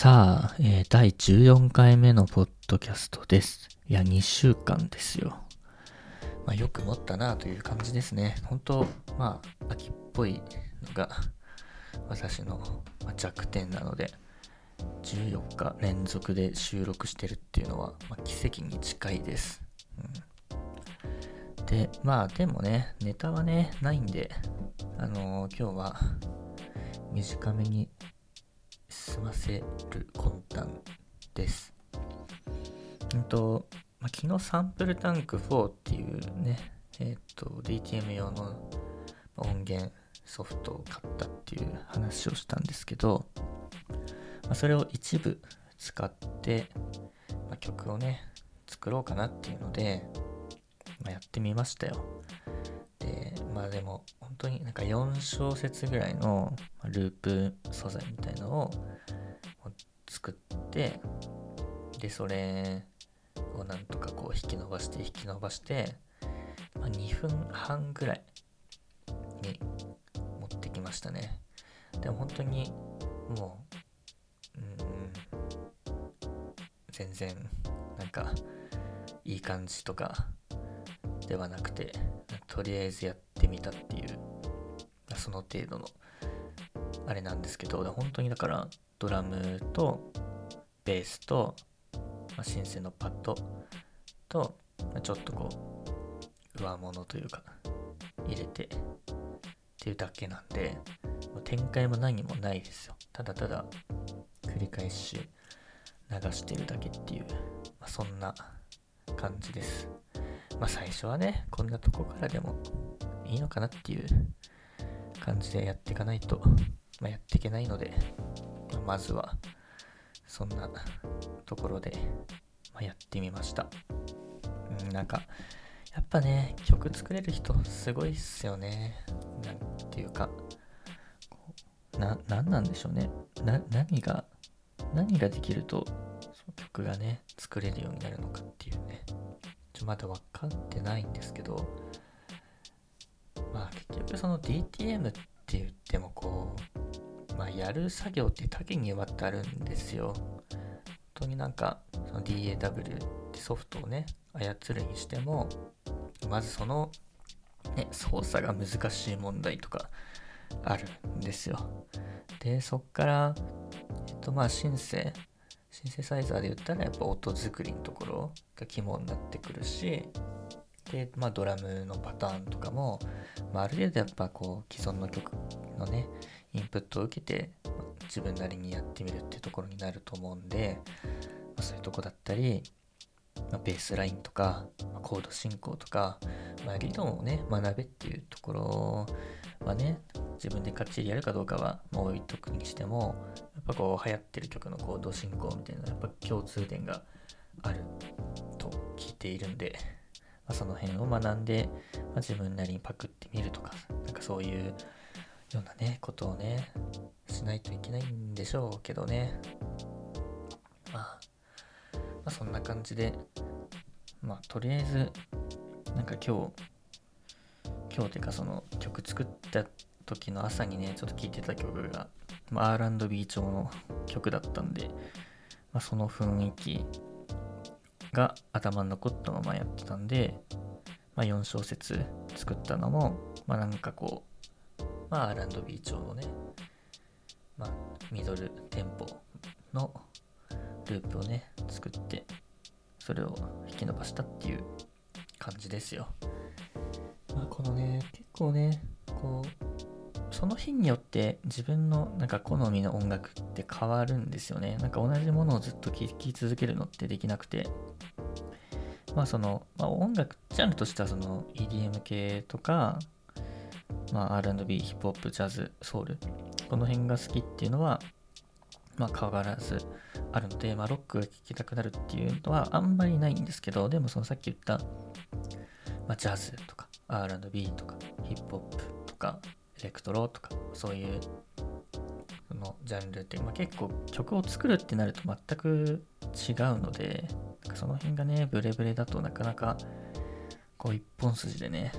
さあ、えー、第14回目のポッドキャストです。いや、2週間ですよ。まあ、よく持ったなという感じですね。本当まあ、秋っぽいのが私の弱点なので、14日連続で収録してるっていうのは、まあ、奇跡に近いです。うん、で、まあ、でもね、ネタはね、ないんで、あのー今日は短めに済ませる魂胆です。うんと、まあ、昨日サンプルタンク4っていうね、えっ、と、DTM 用の音源ソフトを買ったっていう話をしたんですけど、まあ、それを一部使って、まあ、曲をね、作ろうかなっていうので、ま、やってみましたよ。まあでも、本当になんか4小節ぐらいのループ素材みたいのを作って、で、それをなんとかこう引き伸ばして引き伸ばして、まあ、2分半ぐらいに持ってきましたね。でも本当にもう、うん、全然なんかいい感じとかではなくて、とりあえずやってみたっていう、その程度のあれなんですけど、本当にだからドラムとベースと、まあ、シンセのパッドと、まあちょっとこう、上物というか、入れてっていうだけなんで、もう展開も何もないですよ。ただただ繰り返し流してるだけっていう、まあ、そんな感じです。まあ最初はね、こんなとこからでもいいのかなっていう感じでやっていかないと、まあ、やっていけないので、まあまずはそんなところで、まあ、やってみました。うん、なんか、やっぱね、曲作れる人すごいっすよね。なんていうか、こうな、なんなんでしょうね。な、何が、何ができると、曲がね、作れるようになるのかっていうね。ちょまだ分かってないんですけど、まあ結局その DTM って言ってもこう、まあやる作業って多岐にわたるんですよ。本当になんかその DAW ってソフトをね、操るにしても、まずその、ね、操作が難しい問題とかあるんですよ。で、そっから、えっとまあシンセ、シンセサイザーで言ったらやっぱ音作りのところが肝になってくるし、で、まあドラムのパターンとかも、まあ、ある程度やっぱこう既存の曲のね、インプットを受けてま自分なりにやってみるっていうところになると思うんで、まあ、そういうとこだったり、まあ、ベースラインとか、まあコード進行とか、まあ、理論をね、学べっていうところはね、自分でかっちりやるかどうかはもう置いとくにしても、やっぱこう流行ってる曲のコード進行みたいな、やっぱ共通点があると聞いているんで、まあ、その辺を学んで、まあ、自分なりにパクってみるとか、なんかそういうようなね、ことをね、しないといけないんでしょうけどね。まあ、まあ、そんな感じで、まあ、とりあえず、なんか今日、今日てかその曲作った時の朝にね、ちょっと聴いてた曲が、まあ、R&B 調の曲だったんで、まあ、その雰囲気が頭に残ったままやってたんで、まあ、4小節作ったのも、まあ、なんかこう、まあ、R&B 調のね、まあ、ミドルテンポのループをね、作って、それを引き伸ばしたっていう感じですよ。まあ、このね、結構ね、こう、その日によって自分のなんか好みの音楽って変わるんですよね。なんか同じものをずっと聴き続けるのってできなくて、まあその、まあ、音楽ジャンルとしてはその EDM 系とか、まあ、R&B、ヒップホップ、ジャズ、ソウル、この辺が好きっていうのは、まあ変わらずあるので、まあロックが聴きたくなるっていうのはあんまりないんですけど、でもそのさっき言った、まあジャズとか R&B とかヒップホップとかエレクトロとかそういうのジャンルって、まあ、結構曲を作るってなると全く違うのでその辺がねブレブレだとなかなかこう一本筋でね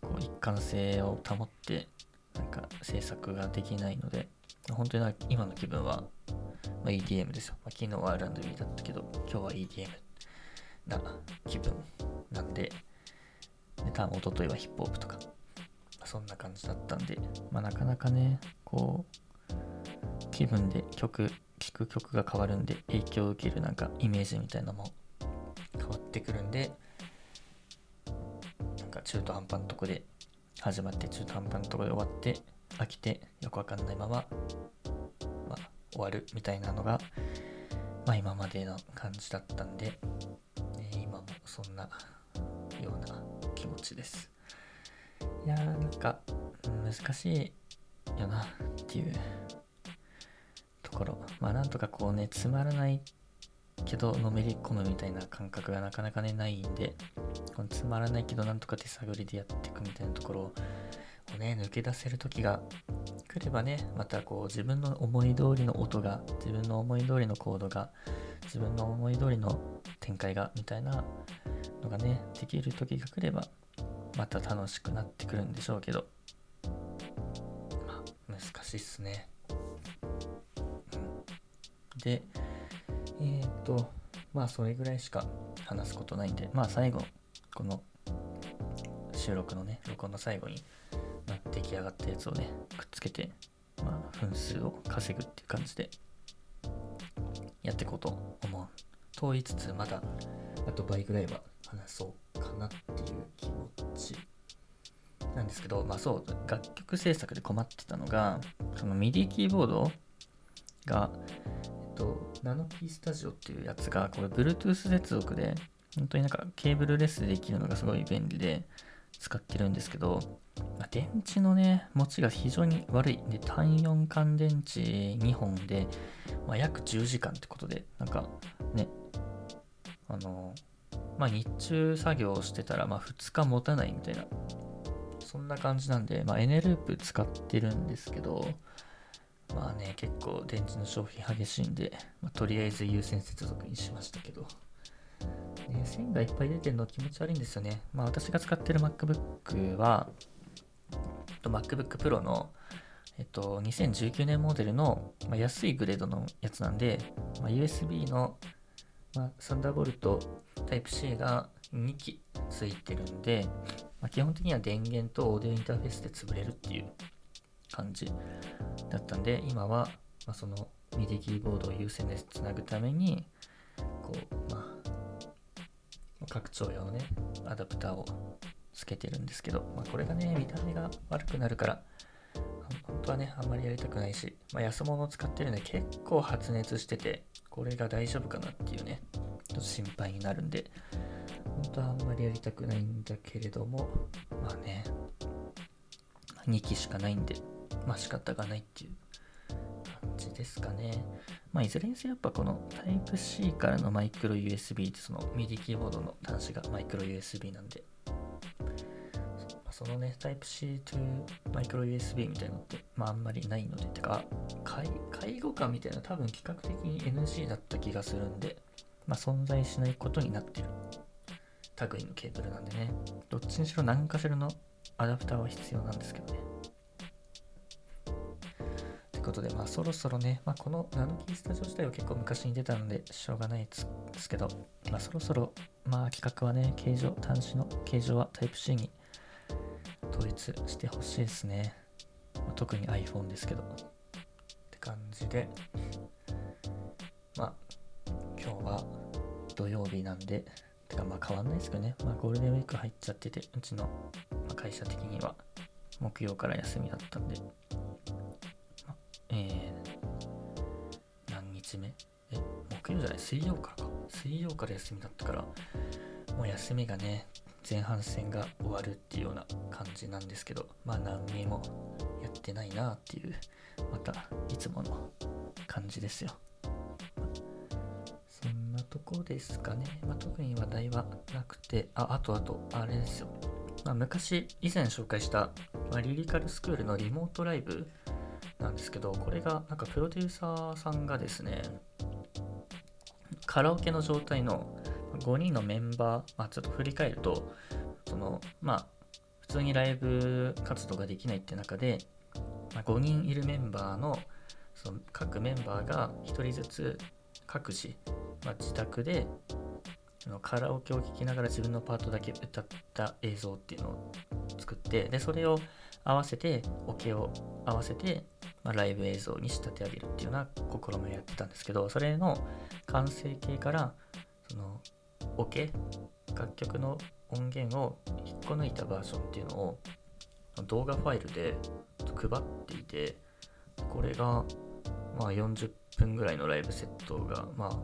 こう一貫性を保ってなんか制作ができないので本当に今の気分はまあ、EDM ですよ。まあ、昨日は R&B だったけど、今日は EDM な気分なんで、で多分一昨日はヒップホップとか、そんな感じだったんで、まあ、なかなかね、こう、気分で曲、聴く曲が変わるんで、影響を受けるなんかイメージみたいなのもってくるんで、なんか中途半端なとこで始まって中途半端なとこで終わって飽きてよくわかんないまま、まあ、終わるみたいなのが、まあ、今までの感じだったんで、えー今もそんなような気持ちです。いやーなんか難しいよなっていうところ。まあなんとかこうねつまらないけどのめり込むみたいな感覚がなかなかねないんでこのつまらないけどなんとか手探りでやっていくみたいなところをね抜け出せる時が来ればねまたこう自分の思い通りの音が自分の思い通りのコードが自分の思い通りの展開がみたいなのがねできる時が来ればまた楽しくなってくるんでしょうけど。まあ難しいっすね、うん、でえっ、とまあそれぐらいしか話すことないんでまあ最後この収録のね録音の最後にまあ出来上がったやつをねくっつけてまあ分数を稼ぐっていう感じでやっていこうと思う。と言いつつまだあと倍ぐらいは話そうかなっていう気持ち。なんですけどまあそう楽曲制作で困ってたのがその MIDI キーボードがとナノキースタジオっていうやつがこれ Bluetooth 接続で本当になんかケーブルレスでできるのがすごい便利で使ってるんですけど、まあ電池のね持ちが非常に悪いで単4乾電池2本で、まあ、約10時間ってことでなんかねあのまあ日中作業してたらまあ2日持たないみたいなそんな感じなんで、まあ、エネループ使ってるんですけどまあね結構電池の消費激しいんで、まあとりあえず優先接続にしましたけどね、線がいっぱい出てるの気持ち悪いんですよね。まあ私が使ってる MacBook は、MacBook Pro の、えっと、2019年モデルの、まあ、安いグレードのやつなんで、まあ、USB の、まあ、サンダーボルト Type-C が2機ついてるんで、まあ、基本的には電源とオーディオインターフェースで潰れるっていう感じだったんで、今は、まあ、その MIDI キーボードを優先でつなぐために、こう、まあ、拡張用のね、アダプターをつけてるんですけど、まあ、これがね、見た目が悪くなるから、本当はね、あんまりやりたくないし、まあ、安物を使ってるんで結構発熱してて、これが大丈夫かなっていうね、ちょっと心配になるんで、本当はあんまりやりたくないんだけれども、まあね、2機しかないんで、まあ仕方がないっていう感じですかね。まあいずれにせよやっぱこの Type-C からのマイクロ USB ってその MIDI キーボードの端子がマイクロ USB なんで、そのね、Type-C to マイクロ USB みたいなのって、まああんまりないので、てか、介介護官みたいな多分企画的に NG だった気がするんで、まあ存在しないことになってる類のケーブルなんでね、どっちにしろ何かしらのアダプターは必要なんですけどね。ということで、まあそろそろね、まあこのナノキースタジオ自体は結構昔に出たのでしょうがないですけど、まあそろそろ、まあ企画はね、形状、端子の形状は Type-C に統一してほしいですね。まあ特に iPhone ですけど。って感じで、まあ今日は土曜日なんで、てかまあ変わんないですけどね。まあゴールデンウィーク入っちゃってて、うちの、会社的には木曜から休みだったんで、じゃない水曜からか。水曜から休みだったから、もう休みがね、前半戦が終わるっていうような感じなんですけど、まあ何名もやってないなっていう、またいつもの感じですよ。そんなとこですかね。まあ、特に話題はなくて、あ、あとあと、あれですよ。まあ、昔、以前紹介した、まあ、リリカルスクールのリモートライブなんですけど、これがなんかプロデューサーさんがですね、カラオケの状態の5人のメンバー、まあ、ちょっと振り返ると、その、まあ、普通にライブ活動ができないって中で、まあ、5人いるメンバーの、その各メンバーが1人ずつ各自、まあ、自宅でカラオケを聴きながら自分のパートだけ歌った映像っていうのを作ってでそれを合わせてオケを合わせて、まあ、ライブ映像に仕立て上げるっていうような試みをやってたんですけどそれの完成形からそのオケ楽曲の音源を引っこ抜いたバージョンっていうのを動画ファイルで配っていてこれがまあ40分ぐらいのライブセットがまあ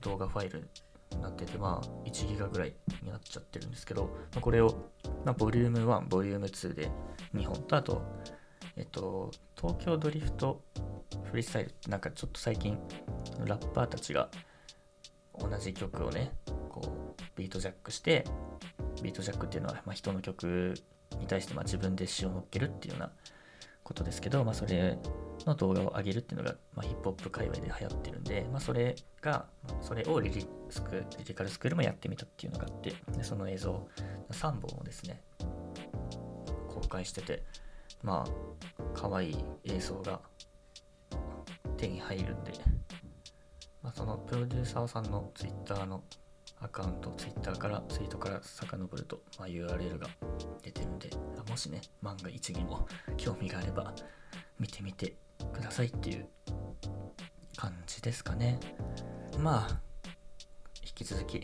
動画ファイルなっててまあ1ギガぐらいになっちゃってるんですけど、まあ、これを、まあ、ボリューム1ボリューム2で2本とあとえっと東京ドリフトフリースタイルってなんかちょっと最近ラッパーたちが同じ曲をねこうビートジャックしてビートジャックっていうのは、ま、人の曲に対してま自分で詩を乗っけるっていうようなことですけど、まあ、それの動画を上げるっていうのが、まあ、ヒップホップ界隈で流行ってるんで、まあ、それが、それをリリスクリリカルスクールもやってみたっていうのがあって、でその映像3本をですね、公開してて、まあ、可愛い映像が手に入るんで、まあ、そのプロデューサーさんの Twitter のアカウント、Twitter からツイートから遡ると、まあ、URL が出てるんで、もしね、万が一にも興味があれば見てみてくださいっていう感じですかね。まあ、引き続き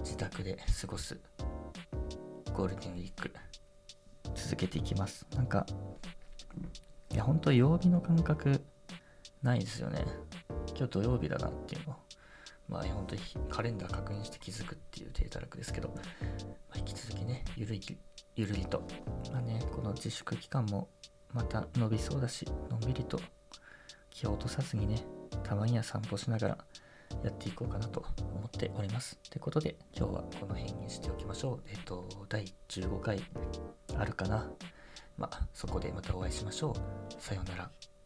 自宅で過ごすゴールデンウィーク続けていきます。なんか、いや、本当曜日の感覚ないですよね。今日土曜日だなっていうのまあ本当にカレンダー確認して気づくっていうデータ楽ですけど、まあ、引き続きね、ゆるい、ゆるりと、まあね、この自粛期間もまた伸びそうだし、のんびりと気を落とさずにね、たまには散歩しながらやっていこうかなと思っております。ってことで、今日はこの辺にしておきましょう。えっと、第15回あるかな。まあ、そこでまたお会いしましょう。さようなら。